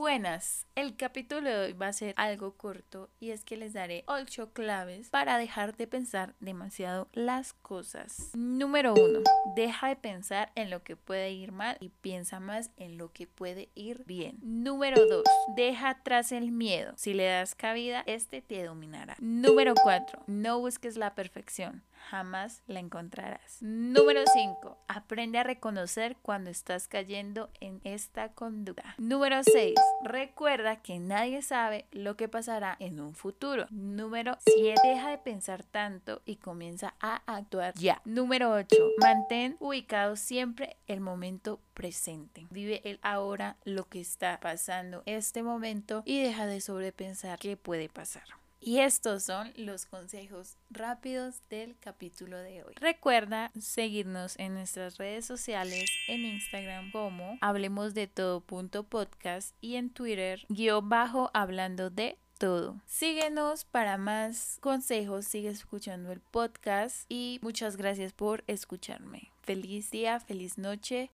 Buenas, el capítulo de hoy va a ser algo corto y es que les daré 8 claves para dejar de pensar demasiado las cosas. Número 1. Deja de pensar en lo que puede ir mal y piensa más en lo que puede ir bien. Número 2. Deja atrás el miedo. Si le das cabida, este te dominará. Número 4. No busques la perfección jamás la encontrarás. Número 5. Aprende a reconocer cuando estás cayendo en esta conducta. Número 6. Recuerda que nadie sabe lo que pasará en un futuro. Número 7. Deja de pensar tanto y comienza a actuar ya. Número 8. Mantén ubicado siempre el momento presente. Vive el ahora, lo que está pasando este momento y deja de sobrepensar qué puede pasar. Y estos son los consejos rápidos del capítulo de hoy. Recuerda seguirnos en nuestras redes sociales en Instagram como hablemos de y en Twitter guion bajo hablando de todo. Síguenos para más consejos, sigue escuchando el podcast y muchas gracias por escucharme. Feliz día, feliz noche.